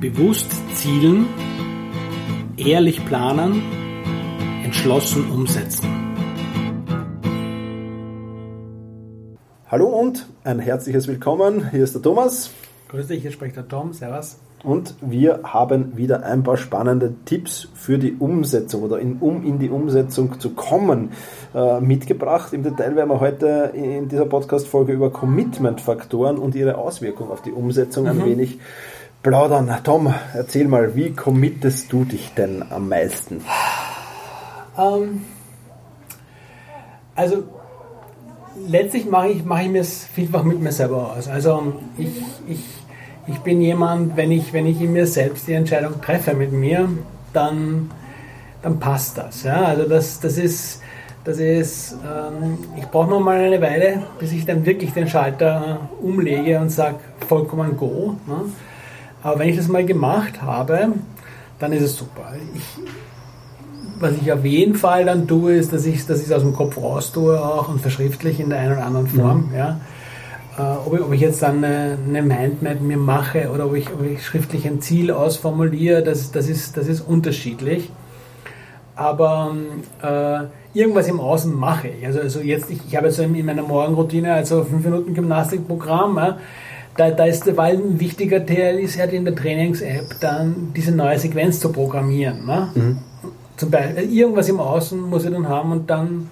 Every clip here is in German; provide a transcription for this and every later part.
Bewusst zielen, ehrlich planen, entschlossen umsetzen. Hallo und ein herzliches Willkommen. Hier ist der Thomas. Grüß dich, hier spricht der Tom. Servus. Und wir haben wieder ein paar spannende Tipps für die Umsetzung oder in, um in die Umsetzung zu kommen äh, mitgebracht. Im Detail werden wir heute in dieser Podcast-Folge über Commitment-Faktoren und ihre Auswirkungen auf die Umsetzung mhm. ein wenig plaudern. Tom, erzähl mal, wie committest du dich denn am meisten? Ähm, also letztlich mache ich, mache ich mir es vielfach mit mir selber aus. Also ich, ich ich bin jemand, wenn ich, wenn ich in mir selbst die Entscheidung treffe mit mir, dann, dann passt das. Ja? Also das, das ist, das ist ähm, ich brauche noch mal eine Weile, bis ich dann wirklich den Schalter umlege und sage, vollkommen go. Ne? Aber wenn ich das mal gemacht habe, dann ist es super. Ich, was ich auf jeden Fall dann tue, ist, dass ich es aus dem Kopf raus tue auch und verschriftlich in der einen oder anderen Form. Mhm. Ja äh, ob, ich, ob, ich, jetzt dann eine, eine Mindmap mir mache oder ob ich, ob ich, schriftlich ein Ziel ausformuliere, das, das, ist, das ist unterschiedlich. Aber äh, irgendwas im Außen mache ich. Also, also jetzt, ich, ich habe jetzt in meiner Morgenroutine, also 5 Minuten Gymnastikprogramm, äh, da, da ist weil ein wichtiger Teil ist halt in der Trainings-App dann diese neue Sequenz zu programmieren. Ne? Mhm. Zum Beispiel irgendwas im Außen muss ich dann haben und dann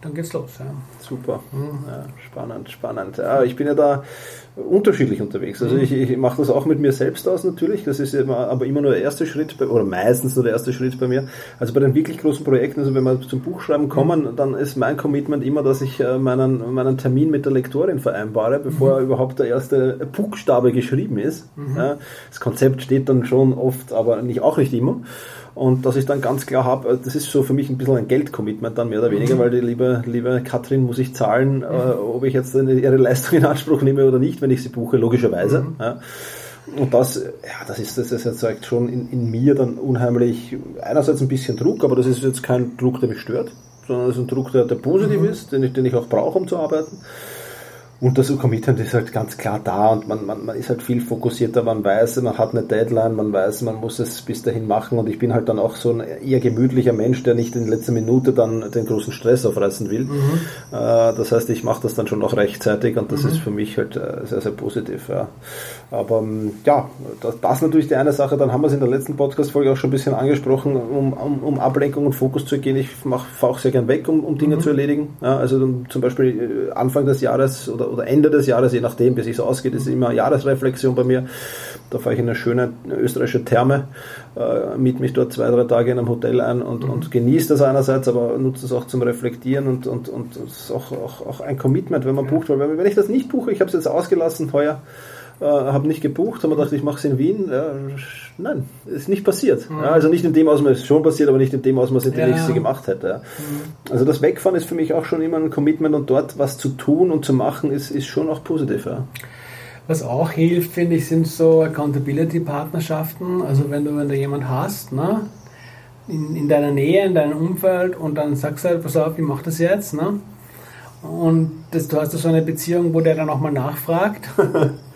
dann geht's los. Ja. Super, mhm. ja, spannend, spannend. Ja, ich bin ja da unterschiedlich unterwegs. Also mhm. ich, ich mache das auch mit mir selbst aus natürlich. Das ist immer, aber immer nur der erste Schritt, bei, oder meistens nur der erste Schritt bei mir. Also bei den wirklich großen Projekten, also wenn wir zum Buchschreiben kommen, mhm. dann ist mein Commitment immer, dass ich äh, meinen, meinen Termin mit der Lektorin vereinbare, bevor mhm. überhaupt der erste Buchstabe geschrieben ist. Mhm. Ja, das Konzept steht dann schon oft, aber nicht auch nicht immer. Und dass ich dann ganz klar habe, äh, das ist so für mich ein bisschen ein Geldcommitment dann mehr oder weniger, mhm. weil die liebe, liebe Katrin muss ich zahlen, äh, ob ich jetzt ihre Leistung in Anspruch nehme oder nicht, wenn ich sie buche, logischerweise. Mhm. Ja. Und das, ja, das ist, das, das erzeugt schon in, in mir dann unheimlich, einerseits ein bisschen Druck, aber das ist jetzt kein Druck, der mich stört, sondern das ist ein Druck, der, der positiv mhm. ist, den ich, den ich auch brauche, um zu arbeiten. Und das Commitment ist halt ganz klar da und man, man, man ist halt viel fokussierter, man weiß, man hat eine Deadline, man weiß, man muss es bis dahin machen und ich bin halt dann auch so ein eher gemütlicher Mensch, der nicht in letzter Minute dann den großen Stress aufreißen will. Mhm. Äh, das heißt, ich mache das dann schon auch rechtzeitig und das mhm. ist für mich halt äh, sehr, sehr positiv. Ja. Aber ähm, ja, das, das natürlich die eine Sache, dann haben wir es in der letzten Podcast-Folge auch schon ein bisschen angesprochen, um, um, um Ablenkung und Fokus zu gehen. Ich fahre auch sehr gern weg, um, um Dinge mhm. zu erledigen. Ja, also zum Beispiel äh, Anfang des Jahres oder, oder Ende des Jahres, je nachdem, bis es ausgeht, ist immer Jahresreflexion bei mir. Da fahre ich in eine schöne österreichische Therme, äh, miete mich dort zwei, drei Tage in einem Hotel ein und, mhm. und genieße das einerseits, aber nutze es auch zum Reflektieren und, und, und das ist auch, auch, auch ein Commitment, wenn man bucht. Weil wenn ich das nicht buche, ich habe es jetzt ausgelassen heuer, äh, habe nicht gebucht, habe mir gedacht, ich mache es in Wien. Ja, nein, ist nicht passiert. Mhm. Ja, also nicht in dem Ausmaß, schon passiert, aber nicht in dem Ausmaß, in dem ja. ich sie gemacht hätte. Mhm. Also das Wegfahren ist für mich auch schon immer ein Commitment und dort was zu tun und zu machen, ist, ist schon auch positiv. Was auch hilft, finde ich, sind so Accountability-Partnerschaften. Also wenn du, wenn du jemanden hast, ne, in, in deiner Nähe, in deinem Umfeld und dann sagst du halt, pass auf, ich mache das jetzt. Ne? Und das, du hast so eine Beziehung, wo der dann auch mal nachfragt.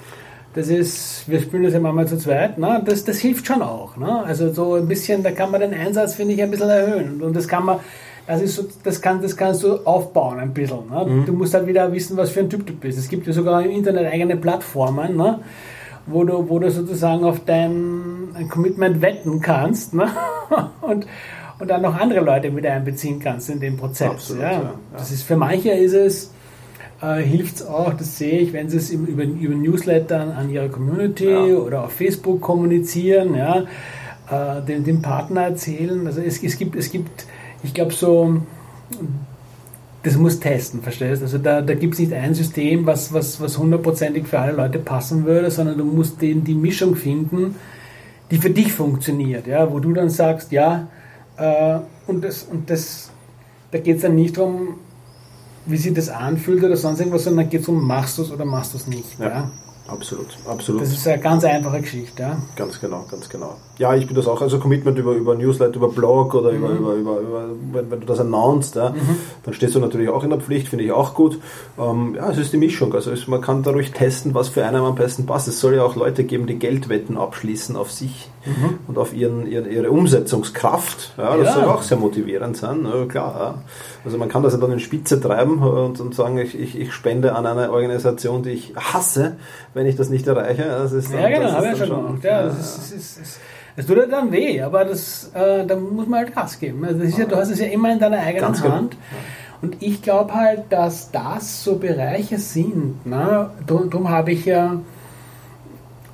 das ist, wir spielen das ja manchmal zu zweit, ne? das, das hilft schon auch. Ne? Also so ein bisschen, da kann man den Einsatz, finde ich, ein bisschen erhöhen. Und das kann man, das ist so, das, kann, das kannst du aufbauen ein bisschen. Ne? Mhm. Du musst halt wieder wissen, was für ein Typ du bist. Es gibt ja sogar im Internet eigene Plattformen, ne? wo, du, wo du sozusagen auf dein Commitment wetten kannst ne? und, und dann noch andere Leute wieder einbeziehen kannst in den Prozess. Absolut, ja. Ja, Das ist, für manche ist es äh, hilft es auch, das sehe ich, wenn sie es über, über Newsletter an ihre Community ja. oder auf Facebook kommunizieren, ja, äh, dem, dem Partner erzählen. Also es, es gibt, es gibt, ich glaube so, das muss testen, verstehst du? Also da, da gibt es nicht ein System, was, was, was hundertprozentig für alle Leute passen würde, sondern du musst den, die Mischung finden, die für dich funktioniert, ja, wo du dann sagst, ja, äh, und das, und das, da geht es dann nicht darum, wie sich das anfühlt oder sonst irgendwas, sondern geht es um, machst du es oder machst du es nicht. Ja. ja. Absolut, absolut. Das ist eine ganz einfache Geschichte. Ja? Ganz genau, ganz genau. Ja, ich bin das auch. Also Commitment über, über Newsletter, über Blog oder mhm. über, über, über, wenn, wenn du das announced, ja, mhm. dann stehst du natürlich auch in der Pflicht, finde ich auch gut. Ähm, ja, es ist die Mischung. Also es, man kann dadurch testen, was für einen am besten passt. Es soll ja auch Leute geben, die Geldwetten abschließen auf sich mhm. und auf ihren, ihre, ihre Umsetzungskraft. Ja, das ja. soll auch sehr motivierend sein. Ja, klar. Ja. Also man kann das ja dann in Spitze treiben und, und sagen, ich, ich, ich spende an eine Organisation, die ich hasse, wenn ich das nicht erreiche. Das ist dann, ja, genau, habe ich ja schon gemacht. Ja, das ist, das ist, das es tut dann weh, aber das, äh, da muss man halt Gas geben. Also ja, du hast es ja immer in deiner eigenen genau. Hand. Und ich glaube halt, dass das so Bereiche sind. Ne? Darum habe ich ja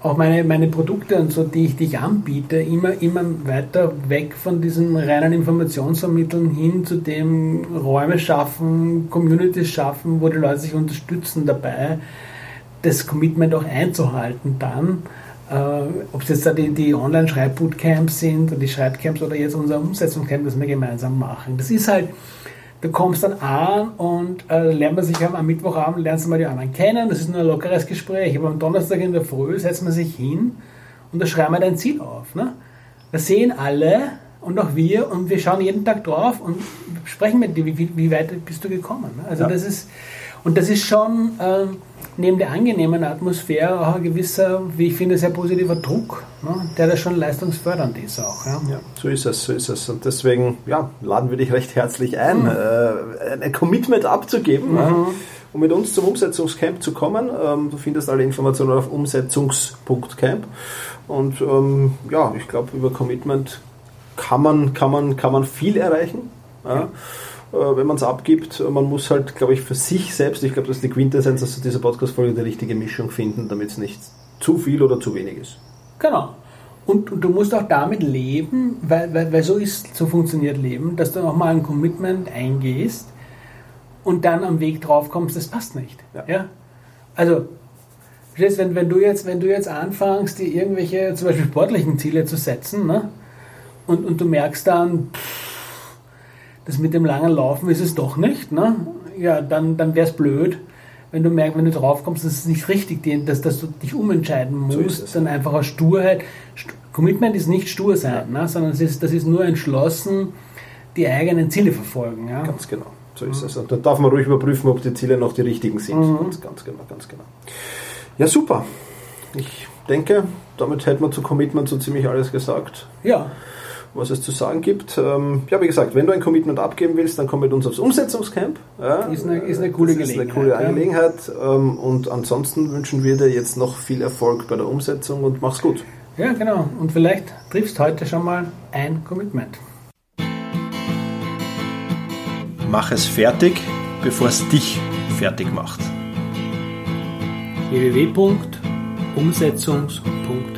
auch meine, meine Produkte und so, die ich, die ich anbiete, immer, immer weiter weg von diesen reinen Informationsvermitteln hin zu dem Räume schaffen, Communities schaffen, wo die Leute sich unterstützen dabei, das Commitment auch einzuhalten dann. Äh, ob es jetzt da die, die Online-Schreibbootcamps sind oder die Schreibcamps oder jetzt unser Umsetzungscamp, das wir gemeinsam machen. Das ist halt, du kommst dann an und äh, lernt man sich am Mittwochabend, lernst du mal die anderen kennen, das ist nur ein lockeres Gespräch, aber am Donnerstag in der Früh setzt man sich hin und da schreiben wir dein Ziel auf. Ne? Das sehen alle und auch wir und wir schauen jeden Tag drauf und sprechen mit dir, wie, wie weit bist du gekommen. Ne? Also ja. das ist, und das ist schon äh, neben der angenehmen Atmosphäre auch ein gewisser, wie ich finde, sehr positiver Druck, ne, der da schon leistungsfördernd ist auch. Ja. ja. so ist es, so ist es. Und deswegen ja, laden wir dich recht herzlich ein, mhm. äh, ein Commitment abzugeben. Mhm. Ja, um mit uns zum Umsetzungscamp zu kommen. Ähm, du findest alle Informationen auf umsetzungs.camp. Und ähm, ja, ich glaube, über Commitment kann man, kann man, kann man viel erreichen. Ja. Äh, wenn man es abgibt. Man muss halt, glaube ich, für sich selbst, ich glaube, das ist die Quintessenz dass dieser Podcast-Folge, die richtige Mischung finden, damit es nicht zu viel oder zu wenig ist. Genau. Und, und, du musst auch damit leben, weil, weil, weil so ist, so funktioniert Leben, dass du auch mal ein Commitment eingehst und dann am Weg drauf kommst, das passt nicht. Ja. ja? Also, wenn, wenn, du jetzt, wenn du jetzt anfängst, dir irgendwelche zum Beispiel sportlichen Ziele zu setzen, ne? und, und du merkst dann, pff, das mit dem langen Laufen ist es doch nicht, ne? ja, dann, dann wäre es blöd, wenn du merkst, wenn du drauf kommst, dass es nicht richtig ist, dass, dass du dich umentscheiden musst, so dann einfach aus Sturheit. Commitment ist nicht stur sein, ja. ne? sondern es ist, das ist nur entschlossen, die eigenen Ziele verfolgen. Ja? Ganz genau. So ist es. Und da darf man ruhig überprüfen, ob die Ziele noch die richtigen sind. Mhm. Ganz, ganz genau, ganz genau. Ja, super. Ich denke, damit hätten wir zu Commitment so ziemlich alles gesagt. Ja was es zu sagen gibt. Ähm, ja, wie gesagt, wenn du ein Commitment abgeben willst, dann komm mit uns aufs Umsetzungscamp. Ja, ist, eine, ist eine coole das Gelegenheit. Ist eine coole Angelegenheit. Ja. Ähm, und ansonsten wünschen wir dir jetzt noch viel Erfolg bei der Umsetzung und mach's gut. Ja, genau. Und vielleicht triffst heute schon mal ein Commitment. Mach es fertig, bevor es dich fertig macht. www.umsetzungs.de